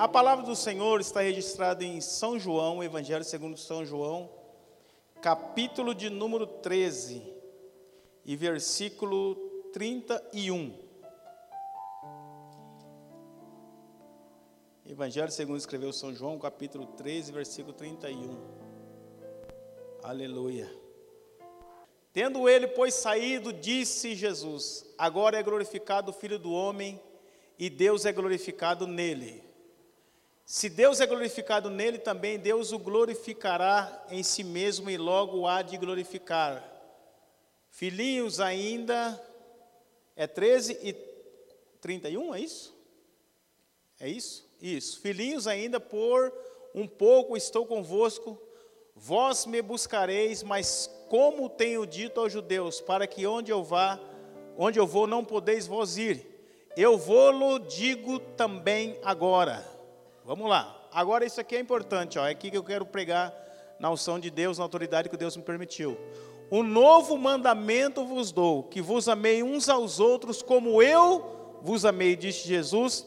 A palavra do Senhor está registrada em São João, Evangelho segundo São João, capítulo de número 13 e versículo 31. Evangelho segundo escreveu São João, capítulo 13, versículo 31. Aleluia. Tendo ele, pois, saído, disse Jesus: Agora é glorificado o Filho do Homem, e Deus é glorificado nele. Se Deus é glorificado nele, também Deus o glorificará em si mesmo e logo há de glorificar. Filhinhos ainda, é 13 e 31, é isso? É isso? Isso. Filhinhos ainda, por um pouco estou convosco, vós me buscareis, mas como tenho dito aos judeus, para que onde eu vá, onde eu vou, não podeis vós ir. Eu vou-lo digo também agora. Vamos lá. Agora isso aqui é importante, ó. É aqui que eu quero pregar na unção de Deus, na autoridade que Deus me permitiu. Um novo mandamento vos dou, que vos amei uns aos outros como eu vos amei, disse Jesus.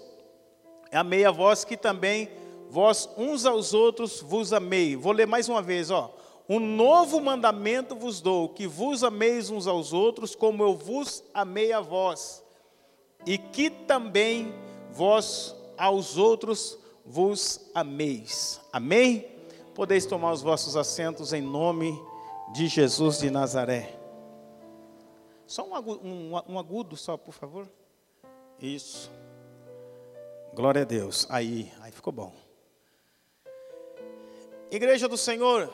Amei a vós que também vós uns aos outros vos amei. Vou ler mais uma vez, ó. Um novo mandamento vos dou, que vos ameis uns aos outros, como eu vos amei a vós, e que também vós aos outros vos ameis. Amém? Podeis tomar os vossos assentos em nome de Jesus de Nazaré. Só um agudo, um, um agudo só, por favor. Isso. Glória a Deus. Aí, aí ficou bom. Igreja do Senhor,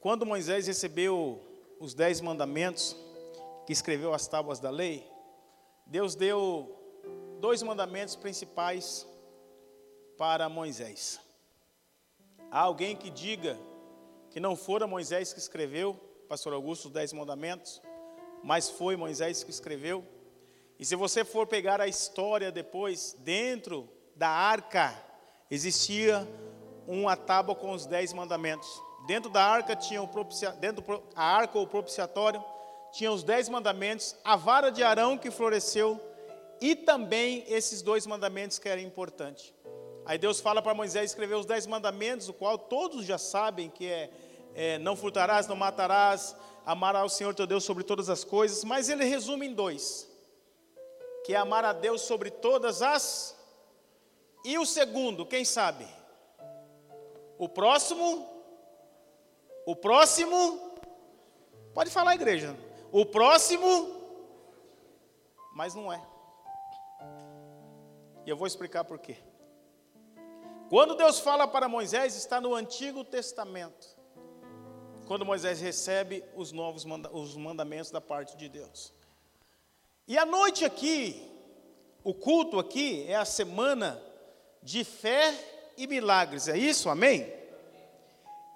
quando Moisés recebeu os dez mandamentos, que escreveu as tábuas da lei, Deus deu dois mandamentos principais para Moisés. Há alguém que diga que não fora Moisés que escreveu, Pastor Augusto, os dez mandamentos, mas foi Moisés que escreveu. E se você for pegar a história depois, dentro da arca existia uma tábua com os dez mandamentos. Dentro da arca tinha o propicia, dentro a arca ou propiciatório tinha os dez mandamentos, a vara de Arão que floresceu e também esses dois mandamentos que eram importantes. Aí Deus fala para Moisés escrever os dez mandamentos, o qual todos já sabem que é, é não furtarás, não matarás, amarás o Senhor teu Deus sobre todas as coisas, mas ele resume em dois, que é amar a Deus sobre todas as, e o segundo, quem sabe? O próximo o próximo, pode falar, igreja. O próximo, mas não é. E eu vou explicar por quê. Quando Deus fala para Moisés, está no Antigo Testamento. Quando Moisés recebe os novos manda os mandamentos da parte de Deus. E a noite aqui, o culto aqui é a semana de fé e milagres. É isso? Amém?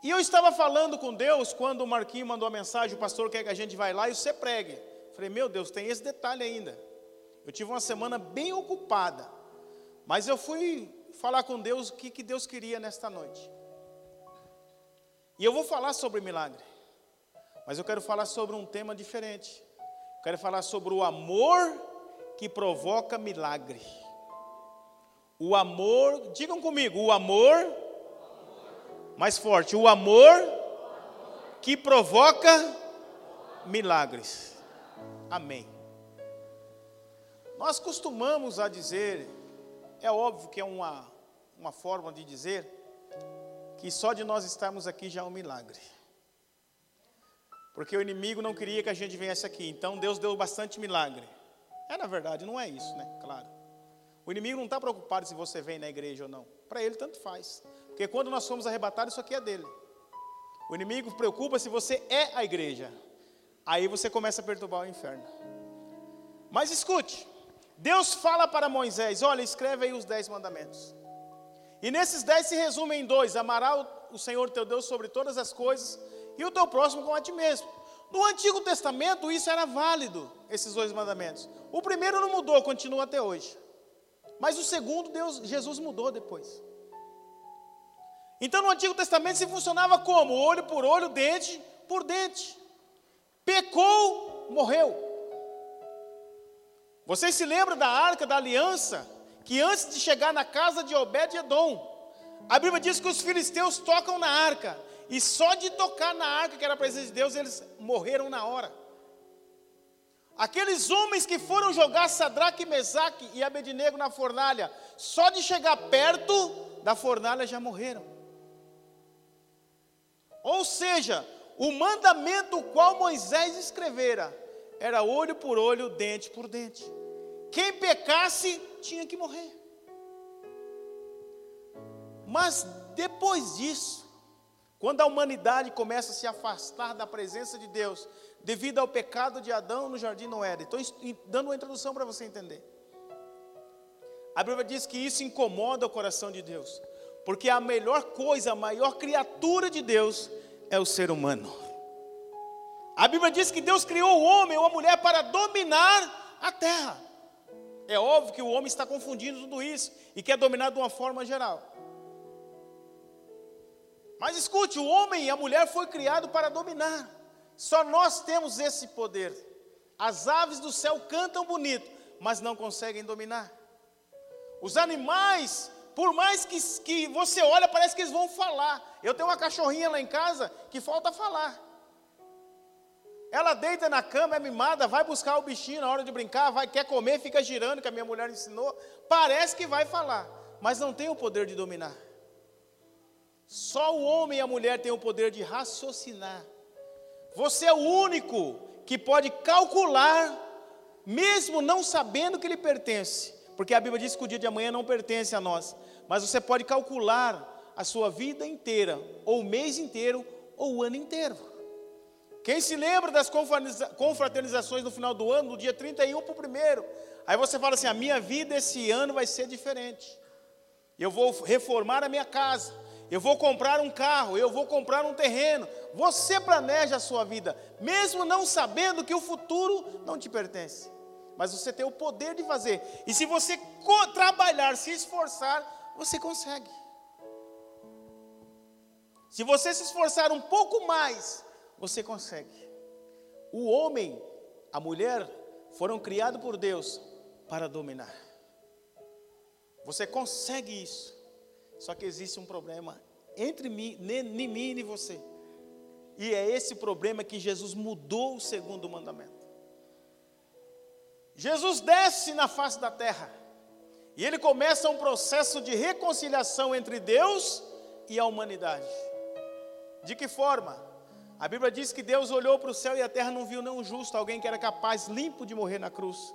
E eu estava falando com Deus quando o Marquinho mandou a mensagem, o pastor quer que a gente vá lá e você pregue. Falei, meu Deus, tem esse detalhe ainda. Eu tive uma semana bem ocupada, mas eu fui falar com Deus o que, que Deus queria nesta noite. E eu vou falar sobre milagre, mas eu quero falar sobre um tema diferente. Eu quero falar sobre o amor que provoca milagre. O amor, digam comigo, o amor mais forte, o amor que provoca milagres. Amém. Nós costumamos a dizer, é óbvio que é uma, uma forma de dizer, que só de nós estarmos aqui já é um milagre. Porque o inimigo não queria que a gente viesse aqui, então Deus deu bastante milagre. É na verdade, não é isso, né? Claro. O inimigo não está preocupado se você vem na igreja ou não. Para ele, tanto faz. Porque quando nós somos arrebatados, isso aqui é dele. O inimigo preocupa se você é a igreja. Aí você começa a perturbar o inferno. Mas escute, Deus fala para Moisés: olha, escreve aí os dez mandamentos. E nesses dez se resumem em dois: amará o Senhor teu Deus sobre todas as coisas e o teu próximo como a ti mesmo. No Antigo Testamento isso era válido, esses dois mandamentos. O primeiro não mudou, continua até hoje. Mas o segundo, Deus, Jesus mudou depois. Então no Antigo Testamento se funcionava como? Olho por olho, dente por dente. Pecou, morreu. Vocês se lembram da arca da aliança que antes de chegar na casa de Obed-Edom, a Bíblia diz que os filisteus tocam na arca, e só de tocar na arca, que era a presença de Deus, eles morreram na hora. Aqueles homens que foram jogar Sadraque, Mesaque e Abednego na fornalha, só de chegar perto da fornalha já morreram. Ou seja, o mandamento qual Moisés escrevera era olho por olho, dente por dente. Quem pecasse tinha que morrer. Mas depois disso, quando a humanidade começa a se afastar da presença de Deus, devido ao pecado de Adão no jardim Noé, estou dando uma introdução para você entender. A Bíblia diz que isso incomoda o coração de Deus, porque a melhor coisa, a maior criatura de Deus é o ser humano. A Bíblia diz que Deus criou o homem ou a mulher para dominar a terra. É óbvio que o homem está confundindo tudo isso e quer dominar de uma forma geral. Mas escute, o homem e a mulher foi criado para dominar. Só nós temos esse poder. As aves do céu cantam bonito, mas não conseguem dominar. Os animais, por mais que, que você olha, parece que eles vão falar. Eu tenho uma cachorrinha lá em casa que falta falar. Ela deita na cama, é mimada, vai buscar o bichinho na hora de brincar, vai, quer comer, fica girando, que a minha mulher ensinou. Parece que vai falar, mas não tem o poder de dominar. Só o homem e a mulher têm o poder de raciocinar. Você é o único que pode calcular, mesmo não sabendo que lhe pertence, porque a Bíblia diz que o dia de amanhã não pertence a nós, mas você pode calcular a sua vida inteira, ou o mês inteiro, ou o ano inteiro. Quem se lembra das confraternizações no final do ano, do dia 31 para o primeiro? Aí você fala assim: a minha vida esse ano vai ser diferente. Eu vou reformar a minha casa eu vou comprar um carro, eu vou comprar um terreno. Você planeja a sua vida, mesmo não sabendo que o futuro não te pertence. Mas você tem o poder de fazer. E se você trabalhar, se esforçar, você consegue. Se você se esforçar um pouco mais, você consegue. O homem, a mulher, foram criados por Deus para dominar. Você consegue isso. Só que existe um problema entre mim, nem mim e você. E é esse problema que Jesus mudou o segundo mandamento. Jesus desce na face da terra. E ele começa um processo de reconciliação entre Deus e a humanidade. De que forma? A Bíblia diz que Deus olhou para o céu e a terra não viu nenhum justo, alguém que era capaz, limpo de morrer na cruz.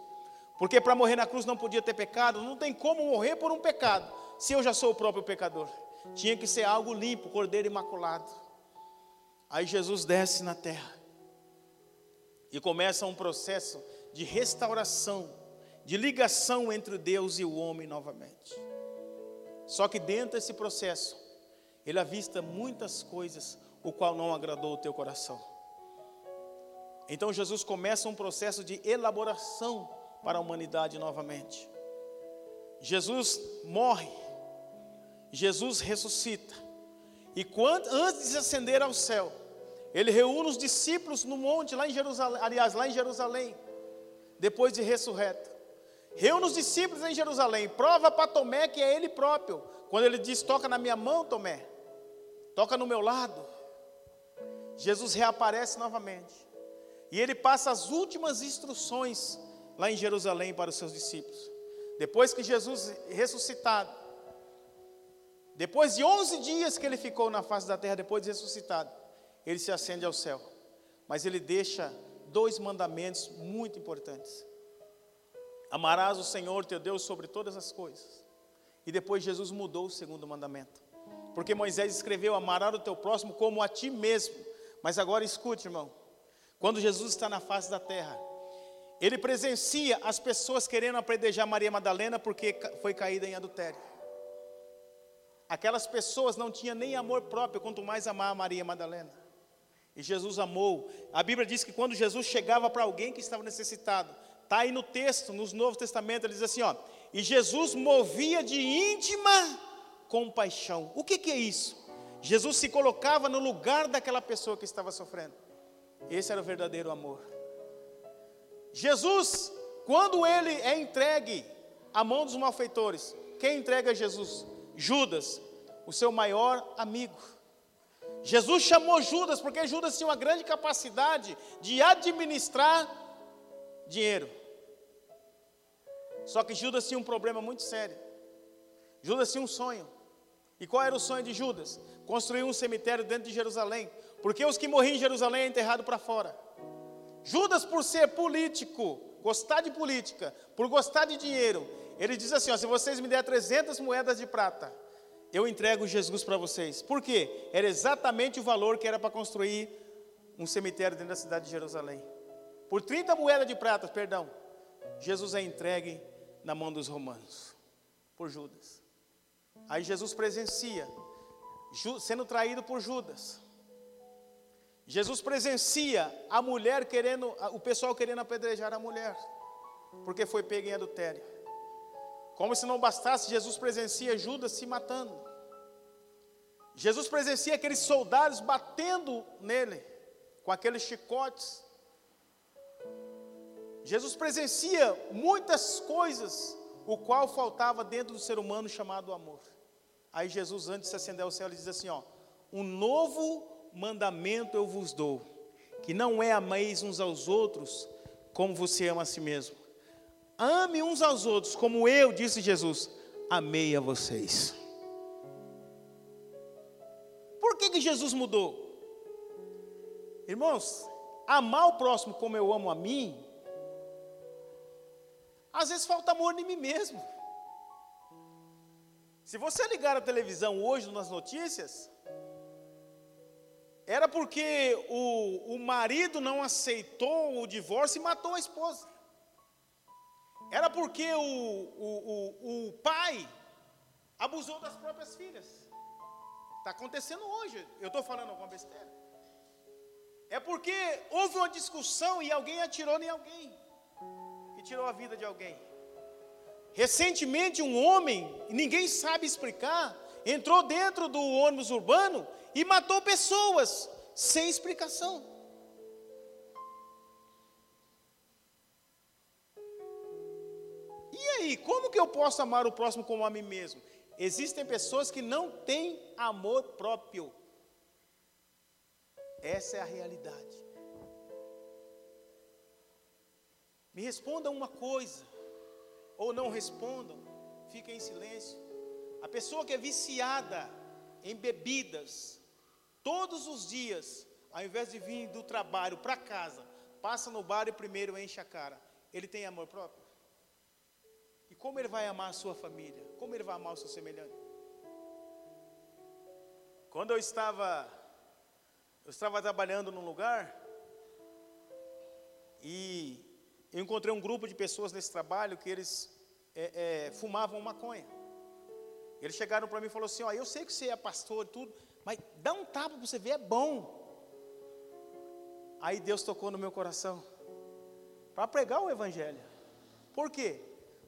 Porque para morrer na cruz não podia ter pecado, não tem como morrer por um pecado se eu já sou o próprio pecador? Tinha que ser algo limpo, cordeiro imaculado. Aí Jesus desce na terra e começa um processo de restauração, de ligação entre Deus e o homem novamente. Só que dentro desse processo, ele avista muitas coisas, o qual não agradou o teu coração. Então Jesus começa um processo de elaboração para a humanidade novamente. Jesus morre, Jesus ressuscita. E quando, antes de ascender ao céu, ele reúne os discípulos no monte, lá em Jerusalém, aliás, lá em Jerusalém, depois de ressurreto. Reúne os discípulos em Jerusalém, prova para Tomé que é ele próprio. Quando ele diz: Toca na minha mão, Tomé, toca no meu lado. Jesus reaparece novamente. E ele passa as últimas instruções lá em Jerusalém para os seus discípulos. Depois que Jesus ressuscitado, depois de 11 dias que ele ficou na face da terra, depois de ressuscitado, ele se acende ao céu. Mas ele deixa dois mandamentos muito importantes: Amarás o Senhor teu Deus sobre todas as coisas. E depois Jesus mudou o segundo mandamento. Porque Moisés escreveu: Amarás o teu próximo como a ti mesmo. Mas agora escute, irmão. Quando Jesus está na face da terra, ele presencia as pessoas querendo apredejar Maria Madalena porque foi caída em adultério. Aquelas pessoas não tinham nem amor próprio, quanto mais amar a Maria Madalena. E Jesus amou. A Bíblia diz que quando Jesus chegava para alguém que estava necessitado, está aí no texto, nos Novo Testamento, ele diz assim: ó, e Jesus movia de íntima compaixão. O que, que é isso? Jesus se colocava no lugar daquela pessoa que estava sofrendo. Esse era o verdadeiro amor. Jesus, quando ele é entregue a mão dos malfeitores. Quem entrega Jesus? Judas, o seu maior amigo. Jesus chamou Judas porque Judas tinha uma grande capacidade de administrar dinheiro. Só que Judas tinha um problema muito sério. Judas tinha um sonho. E qual era o sonho de Judas? Construir um cemitério dentro de Jerusalém. Porque os que morriam em Jerusalém é enterrado para fora. Judas, por ser político, gostar de política, por gostar de dinheiro, ele diz assim: ó, se vocês me der 300 moedas de prata, eu entrego Jesus para vocês. Por quê? Era exatamente o valor que era para construir um cemitério dentro da cidade de Jerusalém. Por 30 moedas de prata, perdão, Jesus é entregue na mão dos romanos, por Judas. Aí Jesus presencia, sendo traído por Judas. Jesus presencia a mulher querendo, o pessoal querendo apedrejar a mulher, porque foi pego em adultério. Como se não bastasse, Jesus presencia Judas se matando. Jesus presencia aqueles soldados batendo nele, com aqueles chicotes. Jesus presencia muitas coisas, o qual faltava dentro do ser humano chamado amor. Aí Jesus, antes de se acender ao céu, ele diz assim: ó, um novo mandamento eu vos dou, que não é ameis uns aos outros como você ama a si mesmo. Ame uns aos outros como eu, disse Jesus, amei a vocês. Por que, que Jesus mudou? Irmãos, amar o próximo como eu amo a mim, às vezes falta amor em mim mesmo. Se você ligar a televisão hoje nas notícias, era porque o, o marido não aceitou o divórcio e matou a esposa. Era porque o, o, o, o pai abusou das próprias filhas. Está acontecendo hoje. Eu estou falando alguma besteira. É porque houve uma discussão e alguém atirou em alguém. E tirou a vida de alguém. Recentemente, um homem, ninguém sabe explicar, entrou dentro do ônibus urbano e matou pessoas sem explicação. E aí, como que eu posso amar o próximo como a mim mesmo? Existem pessoas que não têm amor próprio. Essa é a realidade. Me respondam uma coisa, ou não respondam, fiquem em silêncio. A pessoa que é viciada em bebidas, todos os dias, ao invés de vir do trabalho para casa, passa no bar e primeiro enche a cara. Ele tem amor próprio? E como ele vai amar a sua família? Como ele vai amar o seu semelhante? Quando eu estava, eu estava trabalhando num lugar e eu encontrei um grupo de pessoas nesse trabalho que eles é, é, fumavam maconha. Eles chegaram para mim e falaram assim: ó, eu sei que você é pastor e tudo, mas dá um tapa para você ver, é bom. Aí Deus tocou no meu coração para pregar o Evangelho. Por quê?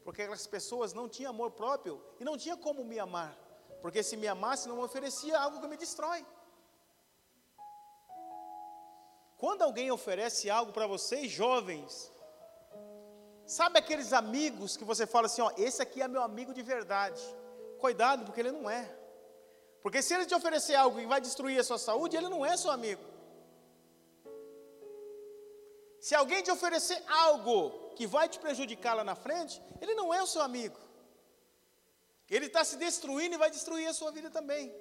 Porque aquelas pessoas não tinham amor próprio e não tinha como me amar. Porque se me amasse, não me oferecia algo que me destrói. Quando alguém oferece algo para vocês, jovens, sabe aqueles amigos que você fala assim: ó, esse aqui é meu amigo de verdade. Cuidado, porque ele não é. Porque se ele te oferecer algo que vai destruir a sua saúde, ele não é seu amigo. Se alguém te oferecer algo que vai te prejudicar lá na frente, ele não é o seu amigo. Ele está se destruindo e vai destruir a sua vida também.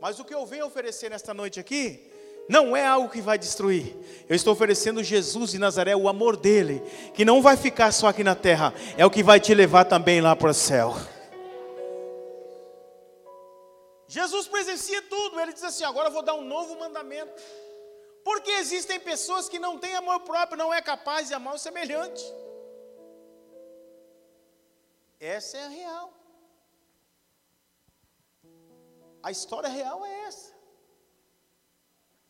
Mas o que eu venho oferecer nesta noite aqui, não é algo que vai destruir. Eu estou oferecendo Jesus de Nazaré, o amor dele, que não vai ficar só aqui na terra, é o que vai te levar também lá para o céu. Jesus presencia tudo, ele diz assim: agora eu vou dar um novo mandamento. Porque existem pessoas que não têm amor próprio, não é capaz de amar o semelhante. Essa é a real. A história real é essa.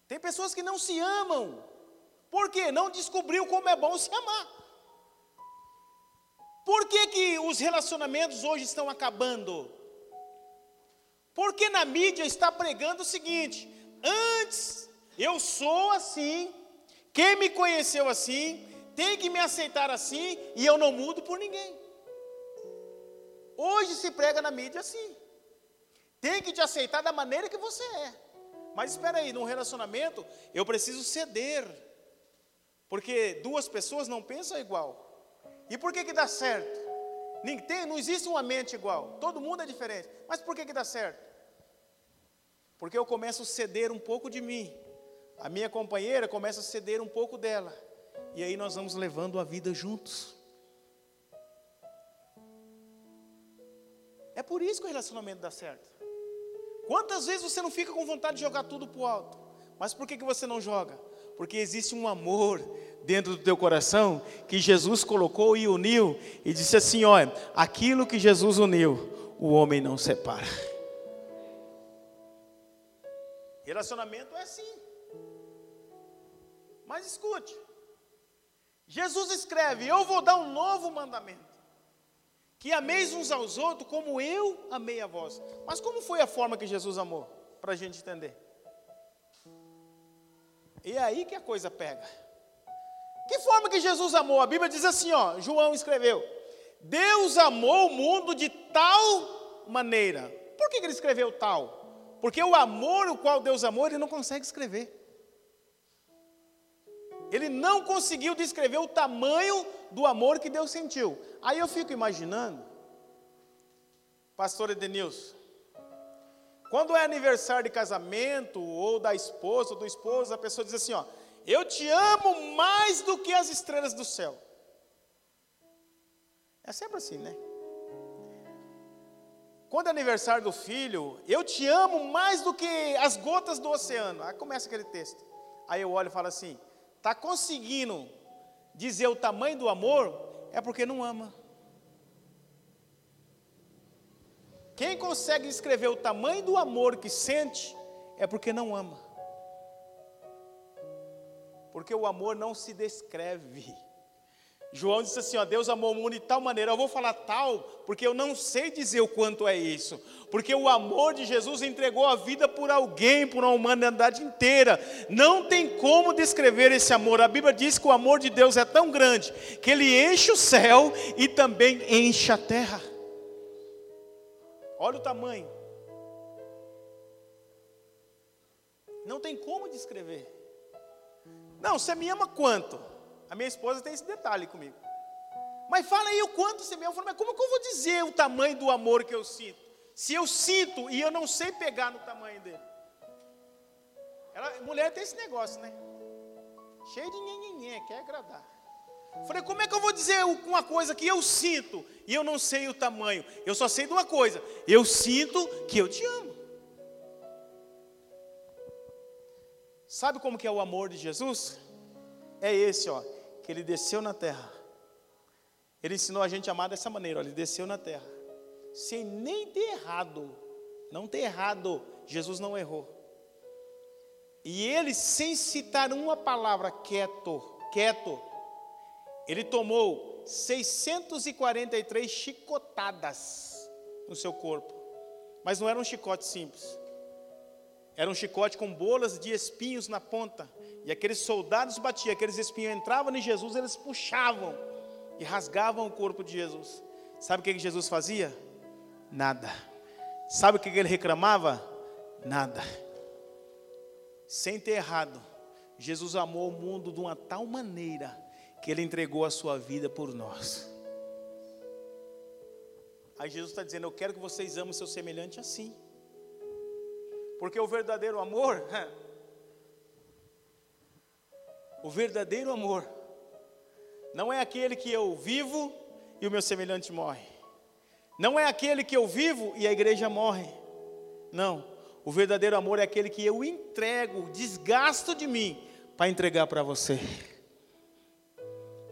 Tem pessoas que não se amam. Por quê? Não descobriu como é bom se amar. Por que, que os relacionamentos hoje estão acabando? Porque na mídia está pregando o seguinte: antes eu sou assim, quem me conheceu assim, tem que me aceitar assim, e eu não mudo por ninguém. Hoje se prega na mídia assim. Tem que te aceitar da maneira que você é. Mas espera aí, num relacionamento eu preciso ceder. Porque duas pessoas não pensam igual. E por que que dá certo? Tem, não existe uma mente igual. Todo mundo é diferente. Mas por que que dá certo? Porque eu começo a ceder um pouco de mim. A minha companheira começa a ceder um pouco dela. E aí nós vamos levando a vida juntos. É por isso que o relacionamento dá certo. Quantas vezes você não fica com vontade de jogar tudo para o alto? Mas por que, que você não joga? Porque existe um amor dentro do teu coração que Jesus colocou e uniu e disse assim: olha, aquilo que Jesus uniu, o homem não separa. Relacionamento é assim. Mas escute, Jesus escreve: Eu vou dar um novo mandamento. Que ameis uns aos outros como eu amei a vós. Mas como foi a forma que Jesus amou? Para a gente entender. E é aí que a coisa pega. Que forma que Jesus amou? A Bíblia diz assim, ó, João escreveu: Deus amou o mundo de tal maneira. Por que ele escreveu tal? Porque o amor o qual Deus amou, ele não consegue escrever. Ele não conseguiu descrever o tamanho do amor que Deus sentiu. Aí eu fico imaginando, pastor Edenilson, quando é aniversário de casamento, ou da esposa, ou do esposo, a pessoa diz assim: Ó, eu te amo mais do que as estrelas do céu. É sempre assim, né? Quando é aniversário do filho, eu te amo mais do que as gotas do oceano. Aí começa aquele texto. Aí eu olho e falo assim: está conseguindo dizer o tamanho do amor, é porque não ama. Quem consegue escrever o tamanho do amor que sente, é porque não ama. Porque o amor não se descreve. João disse assim: ó, Deus amou o mundo de tal maneira. Eu vou falar tal, porque eu não sei dizer o quanto é isso. Porque o amor de Jesus entregou a vida por alguém, por uma humanidade inteira. Não tem como descrever esse amor. A Bíblia diz que o amor de Deus é tão grande que ele enche o céu e também enche a terra. Olha o tamanho. Não tem como descrever. Não, você me ama quanto? A minha esposa tem esse detalhe comigo. Mas fala aí o quanto você me ama. Eu falo, mas como que eu vou dizer o tamanho do amor que eu sinto? Se eu sinto e eu não sei pegar no tamanho dele. Ela, mulher tem esse negócio, né? Cheio de nhenhenhé, quer agradar. Falei, como é que eu vou dizer uma coisa que eu sinto e eu não sei o tamanho? Eu só sei de uma coisa: eu sinto que eu te amo. Sabe como que é o amor de Jesus? É esse, ó, que ele desceu na terra. Ele ensinou a gente a amar dessa maneira, ó, ele desceu na terra, sem nem ter errado, não ter errado, Jesus não errou. E ele, sem citar uma palavra, quieto, quieto, ele tomou 643 chicotadas no seu corpo. Mas não era um chicote simples. Era um chicote com bolas de espinhos na ponta. E aqueles soldados batiam, aqueles espinhos entravam em Jesus, eles puxavam e rasgavam o corpo de Jesus. Sabe o que Jesus fazia? Nada. Sabe o que ele reclamava? Nada. Sem ter errado, Jesus amou o mundo de uma tal maneira que Ele entregou a sua vida por nós. Aí Jesus está dizendo: Eu quero que vocês amem seu semelhante assim. Porque o verdadeiro amor, o verdadeiro amor, não é aquele que eu vivo e o meu semelhante morre. Não é aquele que eu vivo e a igreja morre. Não. O verdadeiro amor é aquele que eu entrego, desgasto de mim para entregar para você.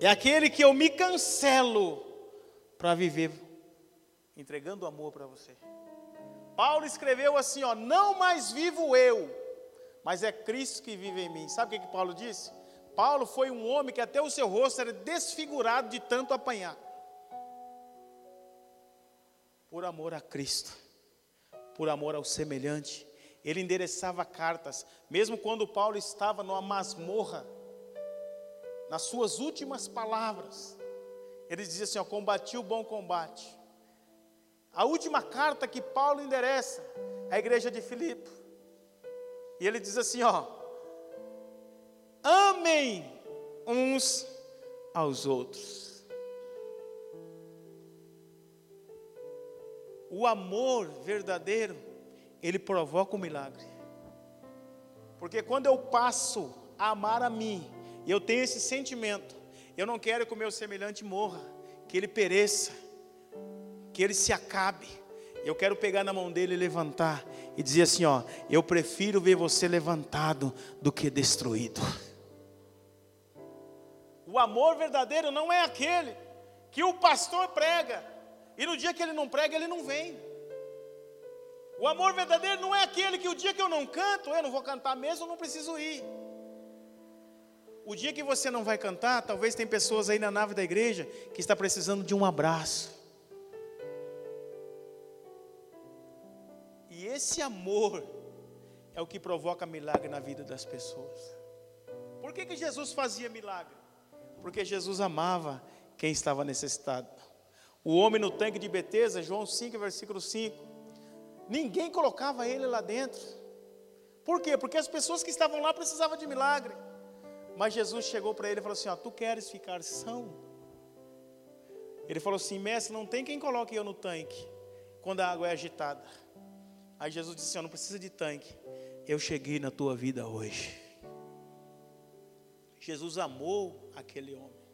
É aquele que eu me cancelo para viver entregando amor para você. Paulo escreveu assim, ó, não mais vivo eu, mas é Cristo que vive em mim. Sabe o que, que Paulo disse? Paulo foi um homem que até o seu rosto era desfigurado de tanto apanhar. Por amor a Cristo, por amor ao semelhante, ele endereçava cartas, mesmo quando Paulo estava numa masmorra, nas suas últimas palavras, ele dizia assim: ó, combati o bom combate, a última carta que Paulo endereça à igreja de Filipe. E ele diz assim, ó: Amem uns aos outros. O amor verdadeiro, ele provoca um milagre. Porque quando eu passo a amar a mim, e eu tenho esse sentimento, eu não quero que o meu semelhante morra, que ele pereça, que ele se acabe. Eu quero pegar na mão dele e levantar e dizer assim: ó, eu prefiro ver você levantado do que destruído. O amor verdadeiro não é aquele que o pastor prega e no dia que ele não prega, ele não vem. O amor verdadeiro não é aquele que o dia que eu não canto, eu não vou cantar mesmo, eu não preciso ir. O dia que você não vai cantar, talvez tem pessoas aí na nave da igreja que está precisando de um abraço. E esse amor é o que provoca milagre na vida das pessoas. Por que, que Jesus fazia milagre? Porque Jesus amava quem estava necessitado. O homem no tanque de Betesda, João 5, versículo 5. Ninguém colocava ele lá dentro. Por quê? Porque as pessoas que estavam lá precisavam de milagre. Mas Jesus chegou para ele e falou assim: ó, Tu queres ficar são? Ele falou assim: Mestre, não tem quem coloque eu no tanque quando a água é agitada. Aí Jesus disse: assim, Não precisa de tanque. Eu cheguei na tua vida hoje. Jesus amou aquele homem.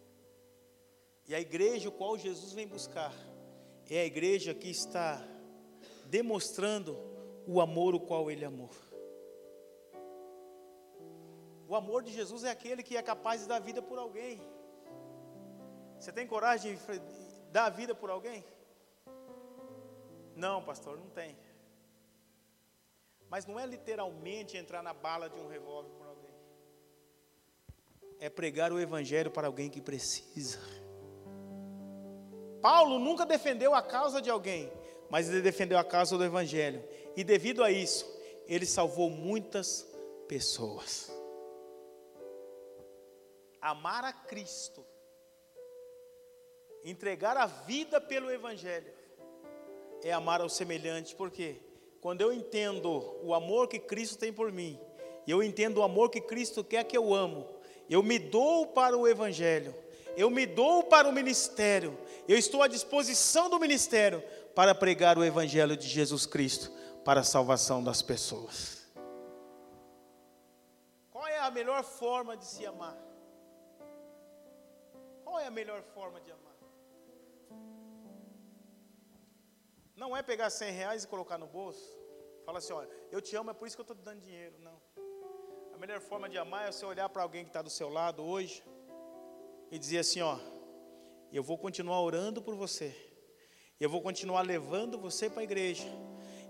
E a igreja o qual Jesus vem buscar é a igreja que está demonstrando o amor o qual ele amou. O amor de Jesus é aquele que é capaz de dar vida por alguém. Você tem coragem de dar vida por alguém? Não, pastor, não tem. Mas não é literalmente entrar na bala de um revólver por alguém. É pregar o evangelho para alguém que precisa. Paulo nunca defendeu a causa de alguém, mas ele defendeu a causa do evangelho. E devido a isso, ele salvou muitas pessoas. Amar a Cristo, entregar a vida pelo evangelho, é amar ao semelhante, por quê? quando eu entendo o amor que Cristo tem por mim, e eu entendo o amor que Cristo quer que eu amo, eu me dou para o Evangelho, eu me dou para o ministério, eu estou à disposição do ministério para pregar o Evangelho de Jesus Cristo para a salvação das pessoas. Qual é a melhor forma de se amar? Qual é a melhor forma de amar? Não é pegar 100 reais e colocar no bolso. Fala assim, olha, eu te amo, é por isso que eu estou te dando dinheiro. Não. Melhor forma de amar é você olhar para alguém que está do seu lado hoje e dizer assim, ó, eu vou continuar orando por você. Eu vou continuar levando você para a igreja.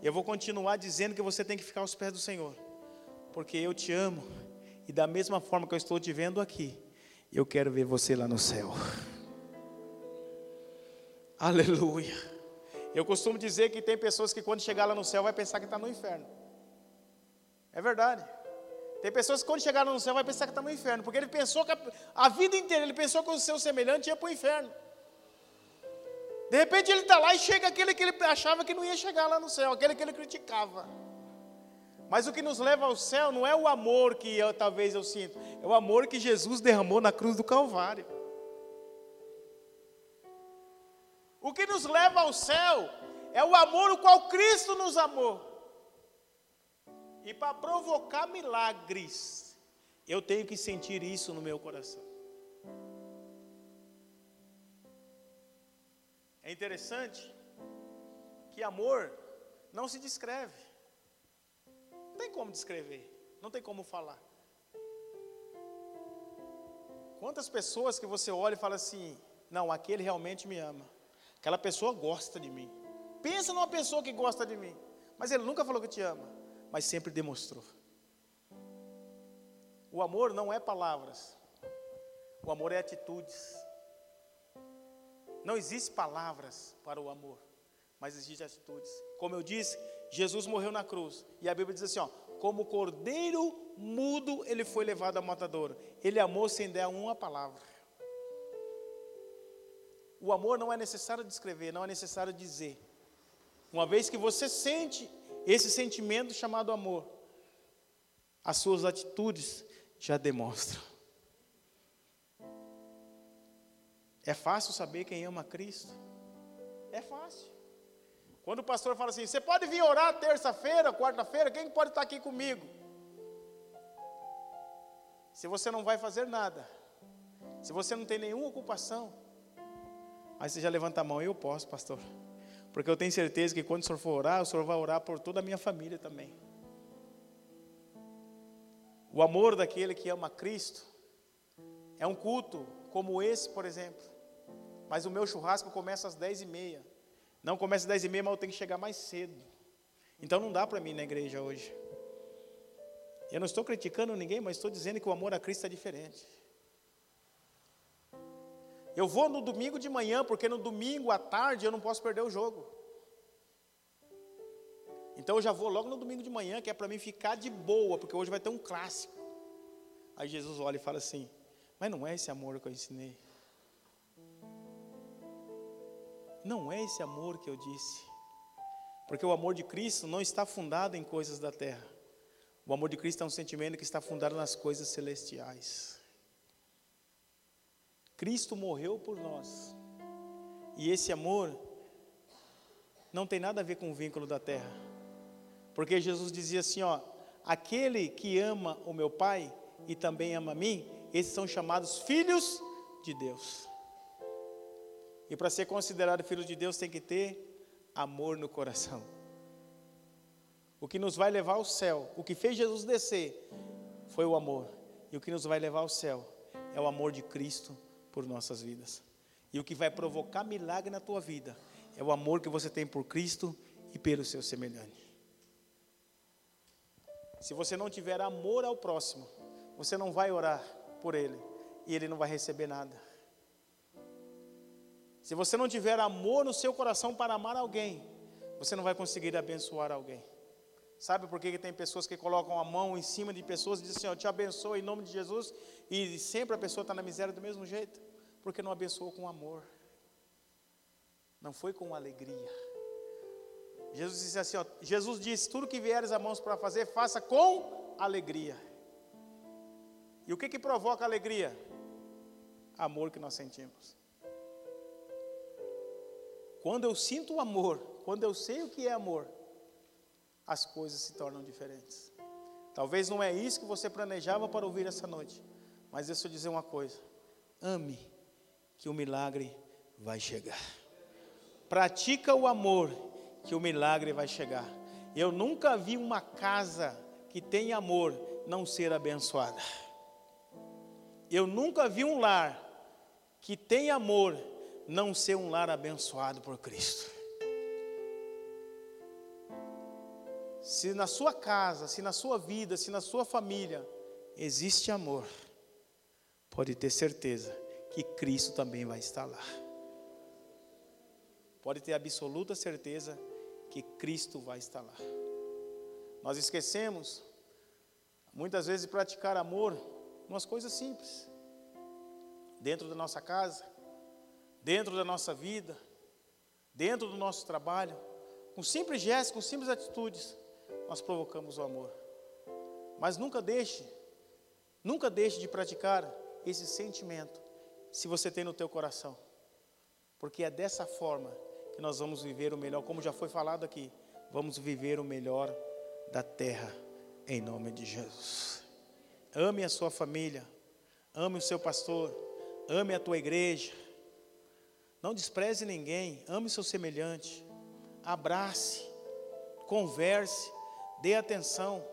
Eu vou continuar dizendo que você tem que ficar aos pés do Senhor. Porque eu te amo. E da mesma forma que eu estou te vendo aqui, eu quero ver você lá no céu. Aleluia. Eu costumo dizer que tem pessoas que quando chegar lá no céu vai pensar que está no inferno. É verdade. Tem pessoas que quando chegar lá no céu vai pensar que está no inferno, porque ele pensou que a, a, vida inteira ele pensou que o seu semelhante ia para o inferno. De repente ele está lá e chega aquele que ele achava que não ia chegar lá no céu, aquele que ele criticava. Mas o que nos leva ao céu não é o amor que eu, talvez eu sinto, é o amor que Jesus derramou na cruz do Calvário. O que nos leva ao céu é o amor o qual Cristo nos amou. E para provocar milagres, eu tenho que sentir isso no meu coração. É interessante que amor não se descreve. Não tem como descrever, não tem como falar. Quantas pessoas que você olha e fala assim: não, aquele realmente me ama. Aquela pessoa gosta de mim. Pensa numa pessoa que gosta de mim. Mas ele nunca falou que te ama, mas sempre demonstrou. O amor não é palavras. O amor é atitudes. Não existe palavras para o amor, mas existe atitudes. Como eu disse, Jesus morreu na cruz. E a Bíblia diz assim, ó, como cordeiro mudo ele foi levado a matadouro. Ele amou sem dar uma palavra. O amor não é necessário descrever, não é necessário dizer. Uma vez que você sente esse sentimento chamado amor, as suas atitudes já demonstram. É fácil saber quem ama Cristo? É fácil. Quando o pastor fala assim: Você pode vir orar terça-feira, quarta-feira? Quem pode estar aqui comigo? Se você não vai fazer nada, se você não tem nenhuma ocupação, aí você já levanta a mão: Eu posso, pastor. Porque eu tenho certeza que quando o senhor for orar, o senhor vai orar por toda a minha família também. O amor daquele que ama Cristo é um culto como esse, por exemplo. Mas o meu churrasco começa às dez e meia. Não começa às dez e meia, mas eu tenho que chegar mais cedo. Então não dá para mim na igreja hoje. Eu não estou criticando ninguém, mas estou dizendo que o amor a Cristo é diferente. Eu vou no domingo de manhã, porque no domingo à tarde eu não posso perder o jogo. Então eu já vou logo no domingo de manhã, que é para mim ficar de boa, porque hoje vai ter um clássico. Aí Jesus olha e fala assim: Mas não é esse amor que eu ensinei. Não é esse amor que eu disse. Porque o amor de Cristo não está fundado em coisas da terra. O amor de Cristo é um sentimento que está fundado nas coisas celestiais. Cristo morreu por nós. E esse amor não tem nada a ver com o vínculo da terra. Porque Jesus dizia assim, ó, aquele que ama o meu Pai e também ama a mim, esses são chamados filhos de Deus. E para ser considerado filho de Deus tem que ter amor no coração. O que nos vai levar ao céu, o que fez Jesus descer, foi o amor. E o que nos vai levar ao céu é o amor de Cristo por nossas vidas. E o que vai provocar milagre na tua vida é o amor que você tem por Cristo e pelo seu semelhante. Se você não tiver amor ao próximo, você não vai orar por ele e ele não vai receber nada. Se você não tiver amor no seu coração para amar alguém, você não vai conseguir abençoar alguém. Sabe por que tem pessoas que colocam a mão em cima de pessoas e dizem assim: Eu te abençoo em nome de Jesus, e sempre a pessoa está na miséria do mesmo jeito? Porque não abençoou com amor, não foi com alegria. Jesus disse assim: ó, Jesus disse: Tudo que vieres a mãos para fazer, faça com alegria. E o que, que provoca alegria? Amor que nós sentimos. Quando eu sinto o amor, quando eu sei o que é amor, as coisas se tornam diferentes. Talvez não é isso que você planejava para ouvir essa noite, mas deixa eu dizer uma coisa: ame, que o milagre vai chegar. Pratica o amor, que o milagre vai chegar. Eu nunca vi uma casa que tem amor não ser abençoada. Eu nunca vi um lar que tem amor não ser um lar abençoado por Cristo. Se na sua casa, se na sua vida, se na sua família existe amor, pode ter certeza que Cristo também vai estar lá. Pode ter absoluta certeza que Cristo vai estar lá. Nós esquecemos, muitas vezes, de praticar amor, umas coisas simples, dentro da nossa casa, dentro da nossa vida, dentro do nosso trabalho, com simples gestos, com simples atitudes, nós provocamos o amor. Mas nunca deixe, nunca deixe de praticar esse sentimento, se você tem no teu coração. Porque é dessa forma que nós vamos viver o melhor, como já foi falado aqui, vamos viver o melhor da terra, em nome de Jesus. Ame a sua família, ame o seu pastor, ame a tua igreja, não despreze ninguém, ame seu semelhante, abrace, converse, dê atenção.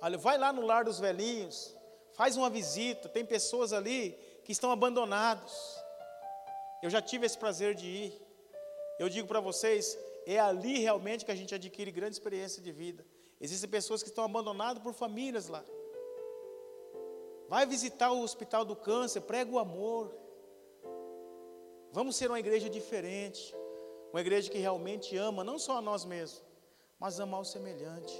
Olha, vai lá no lar dos velhinhos, faz uma visita, tem pessoas ali que estão abandonados. Eu já tive esse prazer de ir. Eu digo para vocês, é ali realmente que a gente adquire grande experiência de vida. Existem pessoas que estão abandonadas por famílias lá. Vai visitar o hospital do câncer, prega o amor. Vamos ser uma igreja diferente, uma igreja que realmente ama não só a nós mesmos, mas ama o semelhante.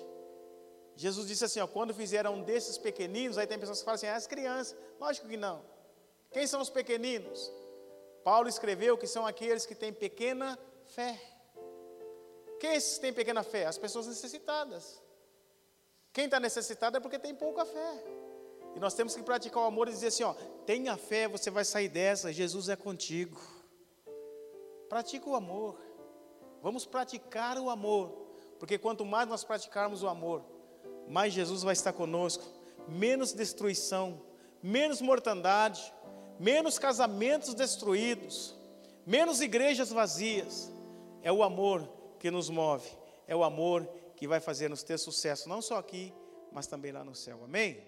Jesus disse assim: ó, quando fizeram um desses pequeninos, aí tem pessoas que falam assim: ah, as crianças. Lógico que não. Quem são os pequeninos? Paulo escreveu que são aqueles que têm pequena fé. Quem é têm pequena fé? As pessoas necessitadas. Quem está necessitado é porque tem pouca fé. E nós temos que praticar o amor e dizer assim: ó, tenha fé, você vai sair dessa, Jesus é contigo. Pratica o amor. Vamos praticar o amor. Porque quanto mais nós praticarmos o amor, mais Jesus vai estar conosco, menos destruição, menos mortandade, menos casamentos destruídos, menos igrejas vazias. É o amor que nos move, é o amor que vai fazer nos ter sucesso, não só aqui, mas também lá no céu. Amém?